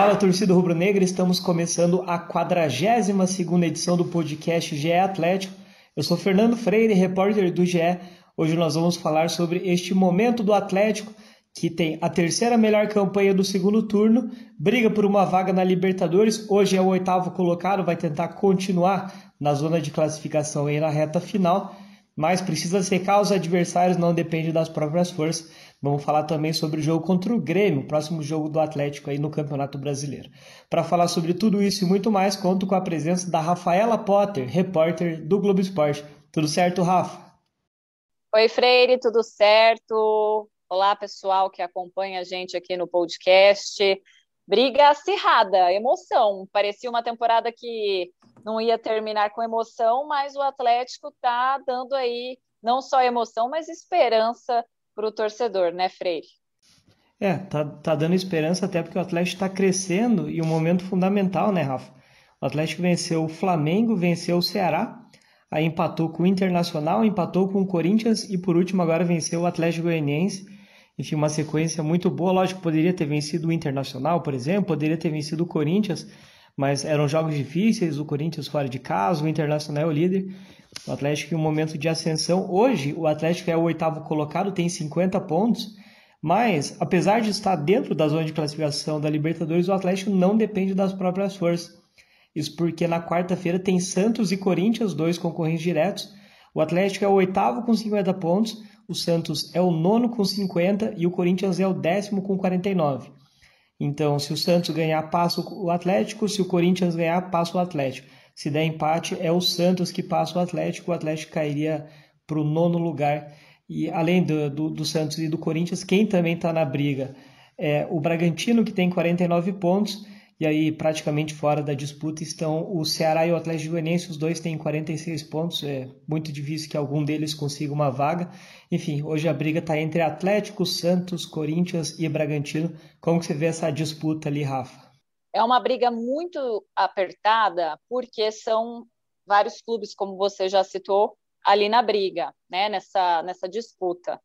Fala torcida rubro-negra, estamos começando a 42 segunda edição do podcast GE Atlético. Eu sou Fernando Freire, repórter do GE. Hoje nós vamos falar sobre este momento do Atlético que tem a terceira melhor campanha do segundo turno, briga por uma vaga na Libertadores, hoje é o oitavo colocado, vai tentar continuar na zona de classificação e na reta final, mas precisa secar os adversários, não depende das próprias forças. Vamos falar também sobre o jogo contra o Grêmio, próximo jogo do Atlético aí no Campeonato Brasileiro. Para falar sobre tudo isso e muito mais, conto com a presença da Rafaela Potter, repórter do Globo Esporte. Tudo certo, Rafa? Oi, Freire, tudo certo? Olá, pessoal que acompanha a gente aqui no podcast. Briga acirrada, emoção. Parecia uma temporada que não ia terminar com emoção, mas o Atlético está dando aí não só emoção, mas esperança para o torcedor, né, Freire? É, tá, tá dando esperança até porque o Atlético está crescendo e um momento fundamental, né, Rafa? O Atlético venceu o Flamengo, venceu o Ceará, aí empatou com o Internacional, empatou com o Corinthians e por último agora venceu o Atlético Goianiense enfim, uma sequência muito boa. Lógico, poderia ter vencido o Internacional, por exemplo, poderia ter vencido o Corinthians, mas eram jogos difíceis. O Corinthians fora de casa, o Internacional é o líder. O Atlético em um momento de ascensão. Hoje, o Atlético é o oitavo colocado, tem 50 pontos, mas apesar de estar dentro da zona de classificação da Libertadores, o Atlético não depende das próprias forças. Isso porque na quarta-feira tem Santos e Corinthians, dois concorrentes diretos. O Atlético é o oitavo com 50 pontos o Santos é o nono com 50 e o Corinthians é o décimo com 49. Então, se o Santos ganhar, passa o Atlético, se o Corinthians ganhar, passa o Atlético. Se der empate, é o Santos que passa o Atlético, o Atlético cairia para o nono lugar. E além do, do, do, Santos e do Corinthians, quem também está na briga é o Bragantino, que tem 49 pontos, e aí, praticamente fora da disputa, estão o Ceará e o Atlético Goianiense. Os dois têm 46 pontos. É muito difícil que algum deles consiga uma vaga. Enfim, hoje a briga está entre Atlético, Santos, Corinthians e Bragantino. Como que você vê essa disputa ali, Rafa? É uma briga muito apertada, porque são vários clubes, como você já citou, ali na briga, né? nessa, nessa disputa.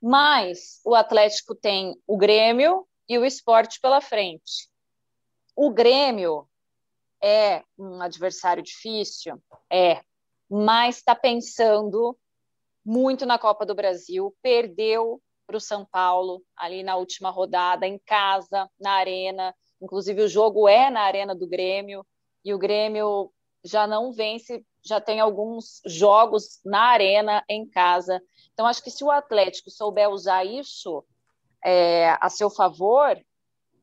Mas o Atlético tem o Grêmio e o esporte pela frente. O Grêmio é um adversário difícil? É, mas está pensando muito na Copa do Brasil, perdeu para o São Paulo ali na última rodada, em casa, na Arena. Inclusive, o jogo é na Arena do Grêmio, e o Grêmio já não vence, já tem alguns jogos na Arena, em casa. Então, acho que se o Atlético souber usar isso é, a seu favor,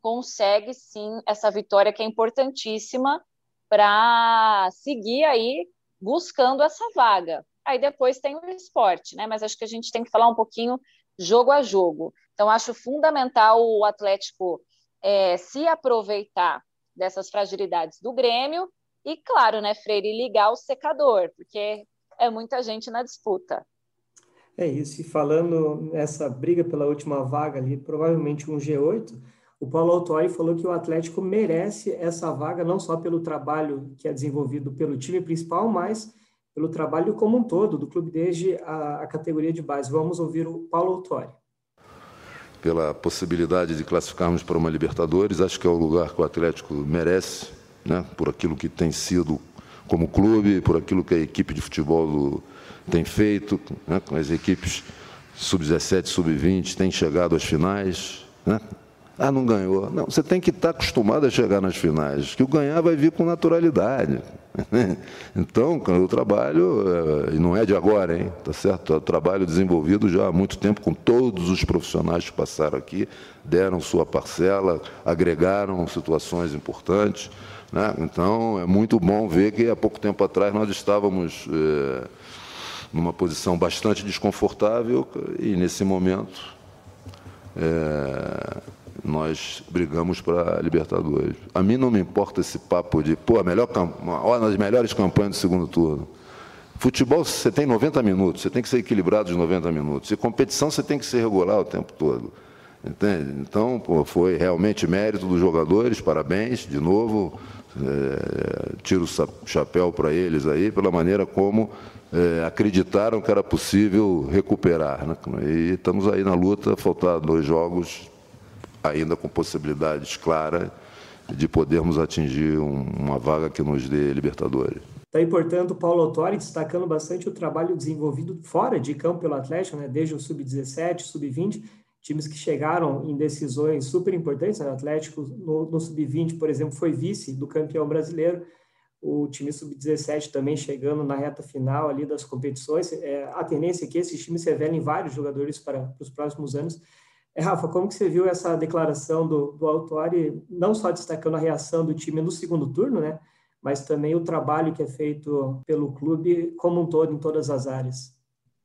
consegue sim essa vitória que é importantíssima para seguir aí buscando essa vaga. Aí depois tem o esporte, né? Mas acho que a gente tem que falar um pouquinho jogo a jogo. Então acho fundamental o Atlético é, se aproveitar dessas fragilidades do Grêmio e, claro, né, Freire, ligar o secador, porque é muita gente na disputa. É isso. E falando nessa briga pela última vaga ali, provavelmente um G8, o Paulo Autori falou que o Atlético merece essa vaga não só pelo trabalho que é desenvolvido pelo time principal, mas pelo trabalho como um todo do clube desde a, a categoria de base. Vamos ouvir o Paulo Autori. Pela possibilidade de classificarmos para uma Libertadores, acho que é o lugar que o Atlético merece, né, por aquilo que tem sido como clube, por aquilo que a equipe de futebol do, tem feito, né, com as equipes sub-17, sub-20, tem chegado às finais, né, ah, não ganhou. Não, você tem que estar acostumado a chegar nas finais, que o ganhar vai vir com naturalidade. Então, o trabalho, eh, e não é de agora, hein? Tá certo? É um trabalho desenvolvido já há muito tempo com todos os profissionais que passaram aqui, deram sua parcela, agregaram situações importantes. Né? Então, é muito bom ver que há pouco tempo atrás nós estávamos. Eh, numa posição bastante desconfortável e nesse momento é, nós brigamos para Libertadores. A mim não me importa esse papo de, pô, a melhor, uma das melhores campanhas do segundo turno. Futebol você tem 90 minutos, você tem que ser equilibrado os 90 minutos. E competição você tem que ser regular o tempo todo. Entende? Então, pô, foi realmente mérito dos jogadores, parabéns, de novo. É, tiro o chapéu para eles aí, pela maneira como é, acreditaram que era possível recuperar. Né? E estamos aí na luta, faltar dois jogos, ainda com possibilidades claras de podermos atingir um, uma vaga que nos dê Libertadores. Daí, portanto, o Paulo Autori destacando bastante o trabalho desenvolvido fora de campo pelo Atlético, né? desde o Sub-17, Sub-20, times que chegaram em decisões super importantes. Né? O Atlético, no, no Sub-20, por exemplo, foi vice do campeão brasileiro. O time Sub-17 também chegando na reta final ali das competições. É, a tendência é que esses times revelem vários jogadores para, para os próximos anos. É, Rafa, como que você viu essa declaração do, do Autori, não só destacando a reação do time no segundo turno, né? mas também o trabalho que é feito pelo clube como um todo, em todas as áreas?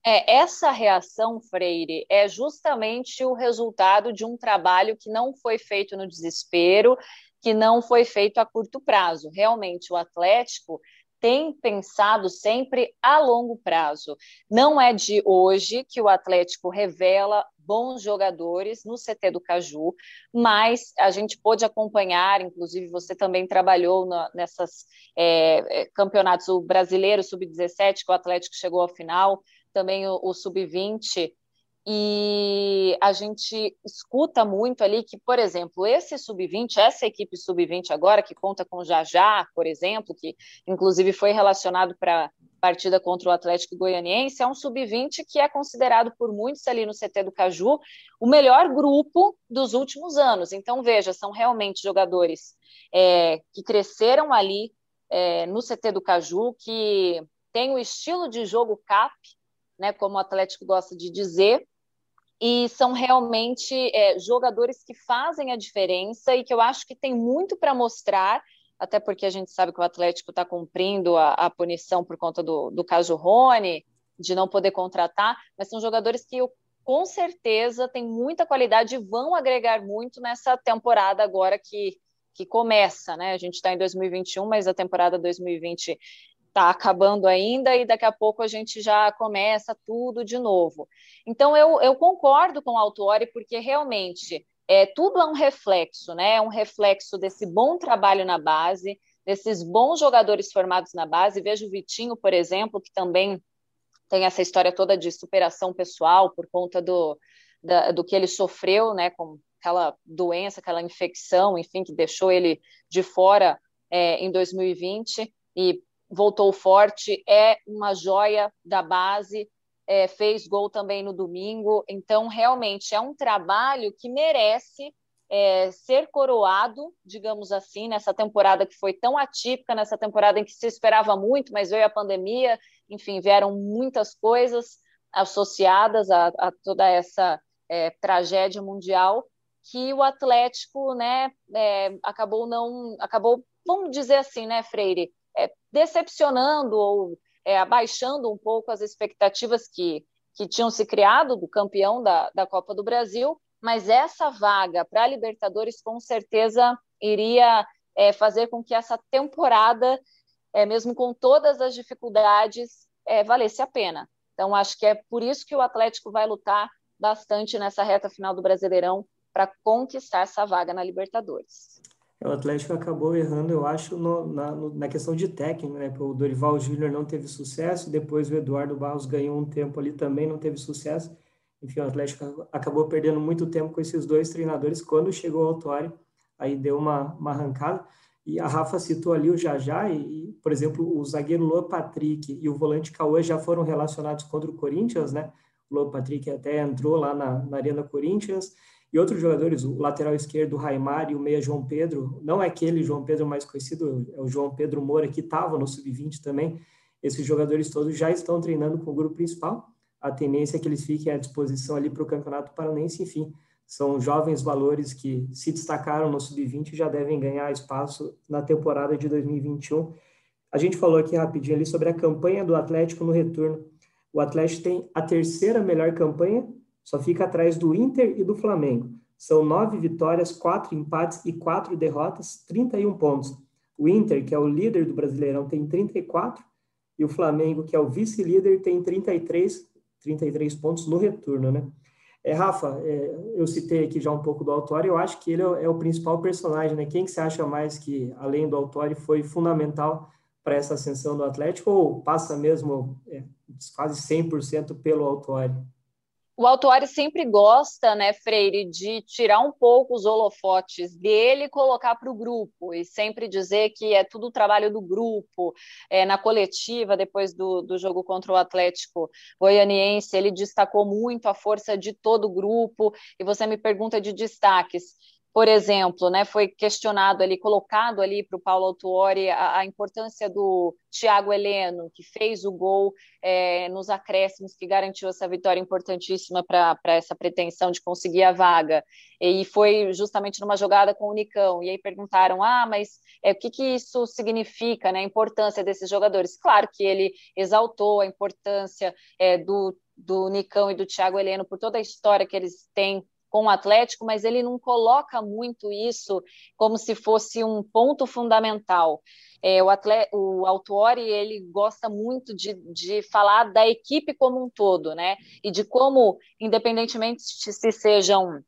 É, essa reação, Freire, é justamente o resultado de um trabalho que não foi feito no desespero, que não foi feito a curto prazo. Realmente, o Atlético tem pensado sempre a longo prazo. Não é de hoje que o Atlético revela bons jogadores no CT do Caju, mas a gente pôde acompanhar, inclusive você também trabalhou na, nessas é, é campeonatos, o brasileiro sub-17, que o Atlético chegou à final, também o, o sub-20, e a gente escuta muito ali que, por exemplo, esse sub-20, essa equipe sub-20 agora, que conta com o Jajá, por exemplo, que inclusive foi relacionado para partida contra o Atlético Goianiense, é um sub-20 que é considerado por muitos ali no CT do Caju o melhor grupo dos últimos anos. Então, veja, são realmente jogadores é, que cresceram ali é, no CT do Caju, que tem o estilo de jogo CAP, né, como o Atlético gosta de dizer, e são realmente é, jogadores que fazem a diferença e que eu acho que tem muito para mostrar, até porque a gente sabe que o Atlético está cumprindo a, a, punição por conta do, do caso Rony, de não poder contratar, mas são jogadores que eu, com certeza têm muita qualidade e vão agregar muito nessa temporada agora que, que começa, né? A gente está em 2021, mas a temporada 2020 está acabando ainda e daqui a pouco a gente já começa tudo de novo. Então, eu, eu concordo com o Autori, porque realmente é, tudo é um reflexo, né? É um reflexo desse bom trabalho na base, desses bons jogadores formados na base. Vejo o Vitinho, por exemplo, que também tem essa história toda de superação pessoal por conta do, da, do que ele sofreu, né? Com aquela doença, aquela infecção, enfim, que deixou ele de fora é, em 2020 e voltou forte, é uma joia da base, é, fez gol também no domingo. Então, realmente, é um trabalho que merece é, ser coroado, digamos assim, nessa temporada que foi tão atípica, nessa temporada em que se esperava muito, mas veio a pandemia, enfim, vieram muitas coisas associadas a, a toda essa é, tragédia mundial que o Atlético, né, é, acabou não, acabou, vamos dizer assim, né, Freire, decepcionando ou é, abaixando um pouco as expectativas que, que tinham se criado do campeão da, da Copa do Brasil, mas essa vaga para a Libertadores com certeza iria é, fazer com que essa temporada, é, mesmo com todas as dificuldades, é, valesse a pena. Então, acho que é por isso que o Atlético vai lutar bastante nessa reta final do Brasileirão para conquistar essa vaga na Libertadores. O Atlético acabou errando, eu acho, no, na, no, na, questão de técnico, né? O Dorival Júnior não teve sucesso, depois o Eduardo Barros ganhou um tempo ali também, não teve sucesso. Enfim, o Atlético acabou perdendo muito tempo com esses dois treinadores. Quando chegou ao Autório, aí deu uma, uma arrancada. E a Rafa citou ali o Jajá, e, por exemplo, o zagueiro Luan Patrick e o volante Cauã já foram relacionados contra o Corinthians, né? O Luan Patrick até entrou lá na, na Arena Corinthians. E outros jogadores, o lateral esquerdo, o Raimar, e o meia João Pedro, não é aquele João Pedro mais conhecido, é o João Pedro Moura, que estava no Sub-20 também. Esses jogadores todos já estão treinando com o grupo principal. A tendência é que eles fiquem à disposição ali para o Campeonato Paranense. Enfim, são jovens valores que se destacaram no Sub-20 e já devem ganhar espaço na temporada de 2021. A gente falou aqui rapidinho ali sobre a campanha do Atlético no retorno O Atlético tem a terceira melhor campanha, só fica atrás do Inter e do Flamengo. São nove vitórias, quatro empates e quatro derrotas, 31 pontos. O Inter, que é o líder do Brasileirão, tem 34 e o Flamengo, que é o vice-líder, tem 33, 33 pontos no retorno, né? É, Rafa, é, eu citei aqui já um pouco do Autori, eu acho que ele é, é o principal personagem, né? Quem que você acha mais que, além do Autori, foi fundamental para essa ascensão do Atlético ou passa mesmo é, quase 100% pelo Autori? O Autuari sempre gosta, né, Freire, de tirar um pouco os holofotes dele e colocar para o grupo, e sempre dizer que é tudo o trabalho do grupo. É, na coletiva, depois do, do jogo contra o Atlético Goianiense, ele destacou muito a força de todo o grupo, e você me pergunta de destaques por exemplo, né, foi questionado ali, colocado ali para o Paulo Autuori a, a, importância do Thiago Heleno, que fez o gol é, nos acréscimos, que garantiu essa vitória importantíssima para essa pretensão de conseguir a vaga. E foi justamente numa jogada com o Nicão. E aí perguntaram: ah, mas é, o que, que isso significa, né, a importância desses jogadores? Claro que ele exaltou a importância é, do, do Nicão e do Thiago Heleno por toda a história que eles têm com o Atlético, mas ele não coloca muito isso como se fosse um ponto fundamental. É, o, atleta, o ele gosta muito de, de falar da equipe como um todo, né? E de como, independentemente se sejam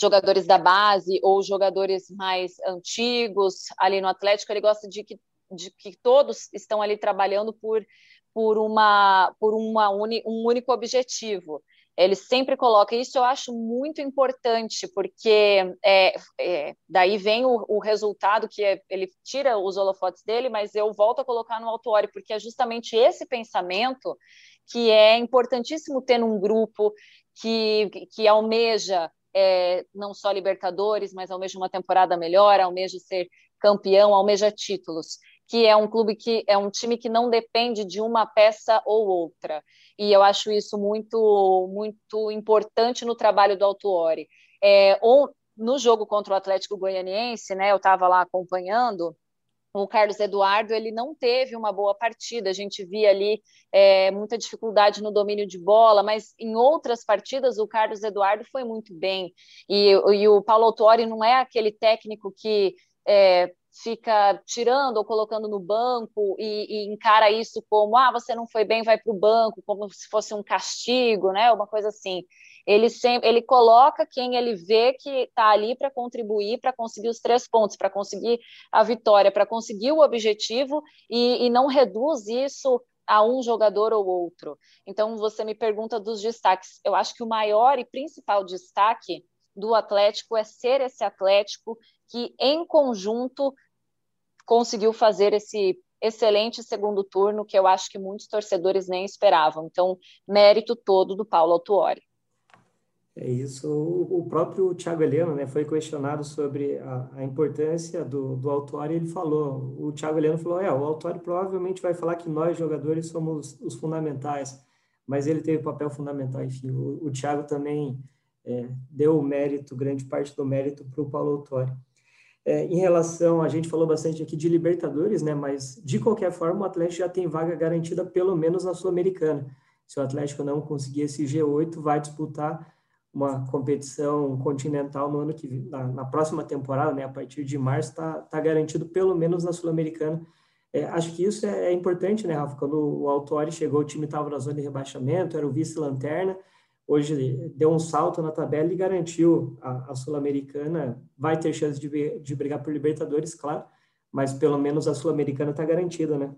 jogadores da base ou jogadores mais antigos ali no Atlético, ele gosta de que, de que todos estão ali trabalhando por, por, uma, por uma uni, um único objetivo. Ele sempre coloca isso, eu acho muito importante, porque é, é, daí vem o, o resultado que é, ele tira os holofotes dele, mas eu volto a colocar no autório, porque é justamente esse pensamento que é importantíssimo ter num grupo que, que almeja é, não só Libertadores, mas almeja uma temporada melhor, almeja ser campeão, almeja títulos que é um clube que é um time que não depende de uma peça ou outra. E eu acho isso muito muito importante no trabalho do Autuori. É, ou no jogo contra o Atlético Goianiense, né, eu estava lá acompanhando, o Carlos Eduardo ele não teve uma boa partida. A gente via ali é, muita dificuldade no domínio de bola, mas em outras partidas o Carlos Eduardo foi muito bem. E, e o Paulo Autori não é aquele técnico que é, fica tirando ou colocando no banco e, e, encara isso como ah você não foi bem vai para o banco como se fosse um castigo né uma coisa assim. Ele sempre ele coloca quem ele vê que está ali para contribuir para conseguir os três pontos para conseguir a vitória para conseguir o objetivo e, e não reduz isso a um jogador ou outro. Então você me pergunta dos destaques. Eu acho que o maior e principal destaque do Atlético é ser esse Atlético que, em conjunto, conseguiu fazer esse excelente segundo turno que eu acho que muitos torcedores nem esperavam. Então, mérito todo do Paulo Autuori. É isso. O próprio Thiago Heleno né, foi questionado sobre a, a importância do, do Autuori ele falou, o Thiago Heleno falou, é, o Autuori provavelmente vai falar que nós, jogadores, somos os fundamentais, mas ele teve papel fundamental, enfim. O, o Thiago também é, deu o mérito, grande parte do mérito para o Paulo Autori. É, em relação, a gente falou bastante aqui de Libertadores, né? Mas de qualquer forma, o Atlético já tem vaga garantida pelo menos na Sul-Americana. Se o Atlético não conseguir esse G8, vai disputar uma competição continental no ano que na, na próxima temporada, né? A partir de março, está tá garantido pelo menos na Sul-Americana. É, acho que isso é, é, importante, né, Rafa? Quando o Autori chegou, o time estava na zona de rebaixamento, era o vice-lanterna hoje deu um salto na tabela e garantiu a, a Sul-Americana. Vai ter chance de, de brigar por Libertadores, claro, mas pelo menos a Sul-Americana está garantida, né?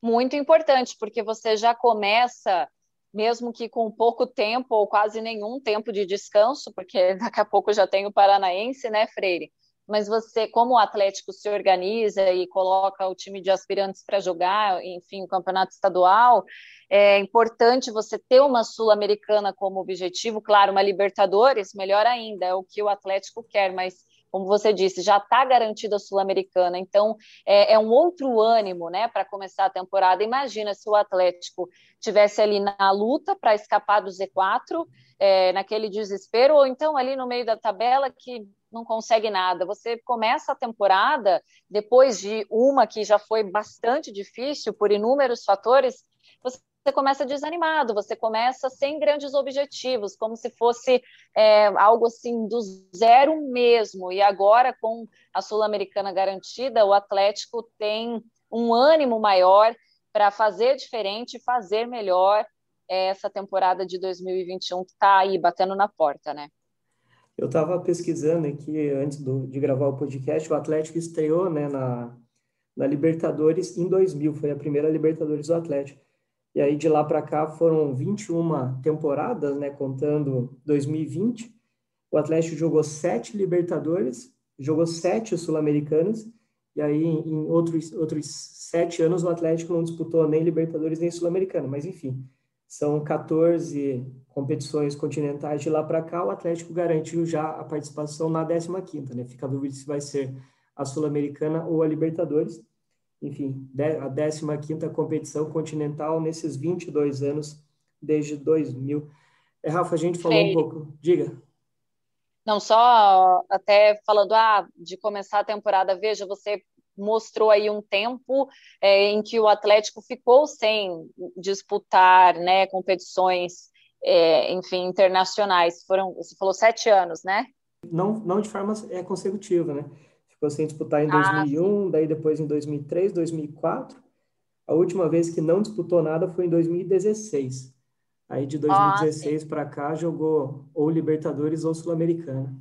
Muito importante, porque você já começa, mesmo que com pouco tempo ou quase nenhum tempo de descanso, porque daqui a pouco já tem o Paranaense, né, Freire? Mas você, como o Atlético se organiza e coloca o time de aspirantes para jogar, enfim, o campeonato estadual, é importante você ter uma Sul-Americana como objetivo, claro, uma Libertadores, melhor ainda, é o que o Atlético quer, mas como você disse, já está garantida a Sul-Americana, então é, é, um outro ânimo, né, para começar a temporada. Imagina se o Atlético tivesse ali na luta para escapar do Z4, é, naquele desespero, ou então ali no meio da tabela que não consegue nada. Você começa a temporada, depois de uma que já foi bastante difícil por inúmeros fatores, você começa desanimado, você começa sem grandes objetivos, como se fosse é, algo assim do zero mesmo. E agora, com a Sul-Americana garantida, o Atlético tem um ânimo maior para fazer diferente, fazer melhor é, essa temporada de 2021 que está aí batendo na porta, né? Eu estava pesquisando aqui antes do, de gravar o podcast, o Atlético estreou né, na, na Libertadores em 2000, foi a primeira Libertadores do Atlético. E aí de lá para cá foram 21 temporadas, né, contando 2020. O Atlético jogou sete Libertadores, jogou sete Sul-Americanas, e aí em outros, outros sete anos o Atlético não disputou nem Libertadores nem Sul-Americana, mas enfim, são 14 competições continentais de lá para cá, o Atlético garantiu já a participação na 15ª, né? Fica a dúvida se vai ser a Sul-Americana ou a Libertadores. Enfim, a 15ª competição continental nesses 22 anos, desde 2000. É, Rafa, a gente falou um pouco... Diga. Não, só até falando ah, de começar a temporada, veja, você mostrou aí um tempo é, em que o Atlético ficou sem disputar né, competições, é, enfim, internacionais. Foram, você falou sete anos, né? Não, não de forma é, consecutiva, né? Ficou sem disputar em 2001, ah, daí depois em 2003, 2004. A última vez que não disputou nada foi em 2016. Aí de 2016 ah, para cá jogou ou Libertadores ou Sul-Americana.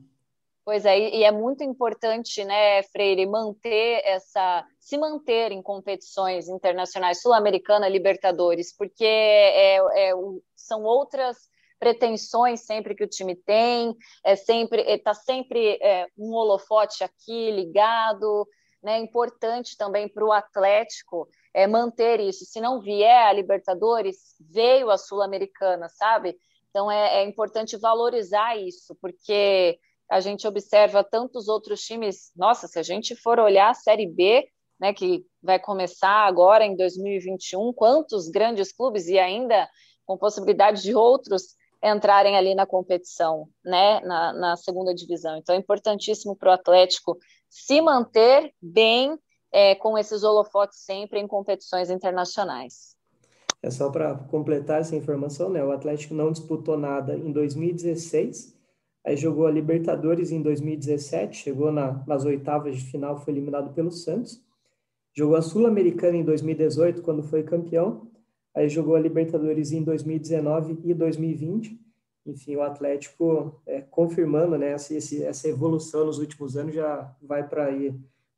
Pois é, e é muito importante, né, Freire, manter essa, se manter em competições internacionais, Sul-Americana, Libertadores, porque é, é, são outras pretensões sempre que o time tem, é sempre está sempre é, um holofote aqui ligado, né? Importante também para o Atlético é manter isso. Se não vier a Libertadores, veio a Sul-Americana, sabe? Então é, é importante valorizar isso, porque a gente observa tantos outros times. Nossa, se a gente for olhar a Série B, né, que vai começar agora em 2021, quantos grandes clubes e ainda com possibilidade de outros entrarem ali na competição, né, na, na segunda divisão. Então é importantíssimo para o Atlético se manter bem é, com esses holofotes sempre em competições internacionais. É só para completar essa informação, né? O Atlético não disputou nada em 2016 Aí jogou a Libertadores em 2017, chegou na, nas oitavas de final, foi eliminado pelo Santos. Jogou a Sul-Americana em 2018, quando foi campeão. Aí jogou a Libertadores em 2019 e 2020. Enfim, o Atlético é, confirmando né, essa, essa evolução nos últimos anos já vai para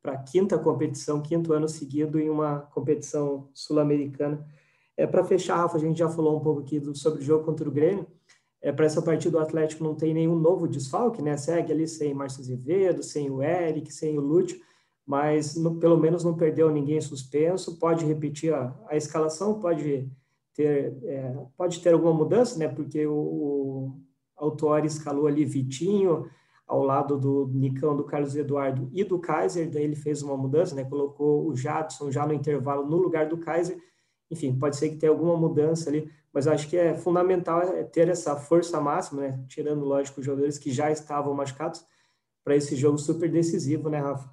a quinta competição, quinto ano seguido em uma competição sul-americana. É, para fechar, Rafa, a gente já falou um pouco aqui do, sobre o jogo contra o Grêmio. É, para essa partida, o Atlético não tem nenhum novo desfalque, né? Segue ali sem Márcio Azevedo, sem o Eric, sem o Lúcio, mas no, pelo menos não perdeu ninguém suspenso. Pode repetir a, a escalação, pode ter, é, pode ter alguma mudança, né? Porque o, o Autori escalou ali Vitinho ao lado do Nicão, do Carlos Eduardo e do Kaiser, daí ele fez uma mudança, né? Colocou o Jadson já no intervalo no lugar do Kaiser. Enfim, pode ser que tenha alguma mudança ali mas acho que é fundamental é ter essa força máxima, né? tirando, lógico, os jogadores que já estavam machucados, para esse jogo super decisivo, né, Rafa?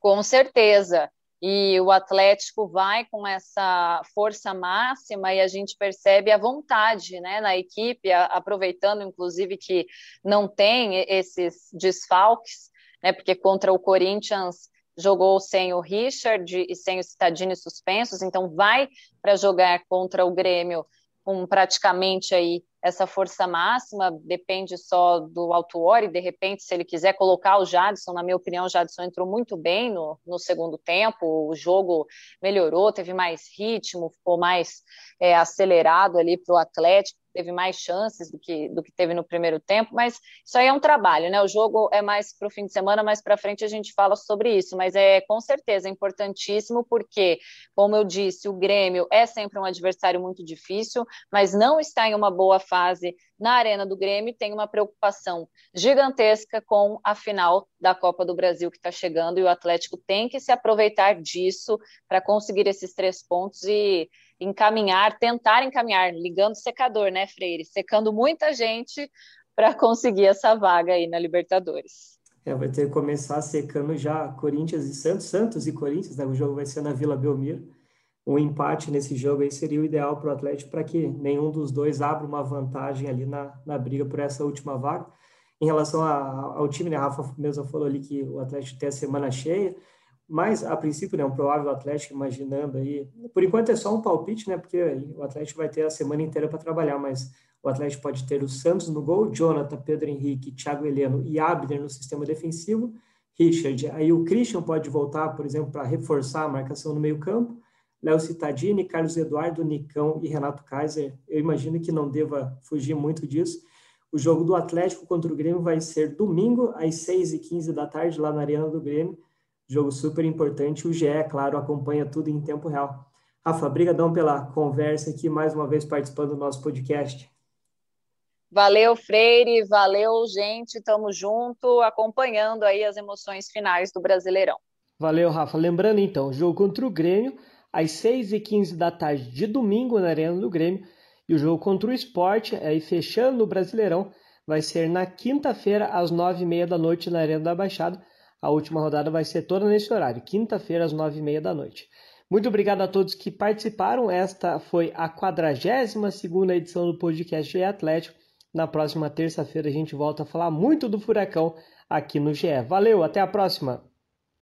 Com certeza. E o Atlético vai com essa força máxima e a gente percebe a vontade né, na equipe, aproveitando inclusive que não tem esses desfalques, né, porque contra o Corinthians jogou sem o Richard e sem o Citadini suspensos, então vai para jogar contra o Grêmio com praticamente aí essa força máxima, depende só do Altuori, de repente, se ele quiser colocar o Jadson, na minha opinião, o Jadson entrou muito bem no, no segundo tempo, o jogo melhorou, teve mais ritmo, ficou mais é, acelerado ali para o Atlético, teve mais chances do que, do que teve no primeiro tempo, mas isso aí é um trabalho, né? O jogo é mais para o fim de semana, mais para frente a gente fala sobre isso, mas é com certeza é importantíssimo, porque, como eu disse, o Grêmio é sempre um adversário muito difícil, mas não está em uma boa fase na Arena do Grêmio, tem uma preocupação gigantesca com a final da Copa do Brasil que está chegando, e o Atlético tem que se aproveitar disso para conseguir esses três pontos e encaminhar, tentar encaminhar, ligando secador, né, Freire? Secando muita gente para conseguir essa vaga aí na Libertadores. É, vai ter que começar secando já Corinthians e Santos, Santos e Corinthians, né? O jogo vai ser na Vila Belmiro. um empate nesse jogo aí seria o ideal para o Atlético para que nenhum dos dois abra uma vantagem ali na, na briga por essa última vaga. Em relação a, ao time, né, a Rafa mesmo falou ali que o Atlético tem a semana cheia, mas a princípio, né, um provável Atlético imaginando aí, por enquanto é só um palpite, né, porque o Atlético vai ter a semana inteira para trabalhar, mas o Atlético pode ter o Santos no gol, Jonathan, Pedro Henrique, Thiago Heleno e Abner no sistema defensivo, Richard, aí o Christian pode voltar, por exemplo, para reforçar a marcação no meio campo, Léo Cittadini, Carlos Eduardo, Nicão e Renato Kaiser. Eu imagino que não deva fugir muito disso. O jogo do Atlético contra o Grêmio vai ser domingo, às 6h15 da tarde, lá na Arena do Grêmio. Jogo super importante. O GE, é claro, acompanha tudo em tempo real. Rafa, brigadão pela conversa aqui, mais uma vez participando do nosso podcast. Valeu, Freire, valeu, gente, tamo junto, acompanhando aí as emoções finais do Brasileirão. Valeu, Rafa. Lembrando então, jogo contra o Grêmio, às 6h15 da tarde de domingo na Arena do Grêmio. E o jogo contra o Esporte, aí fechando o Brasileirão, vai ser na quinta-feira, às 9h30 da noite, na Arena da Baixada. A última rodada vai ser toda nesse horário, quinta-feira, às 9h30 da noite. Muito obrigado a todos que participaram. Esta foi a 42 edição do podcast GE Atlético. Na próxima terça-feira a gente volta a falar muito do Furacão aqui no GE. Valeu, até a próxima!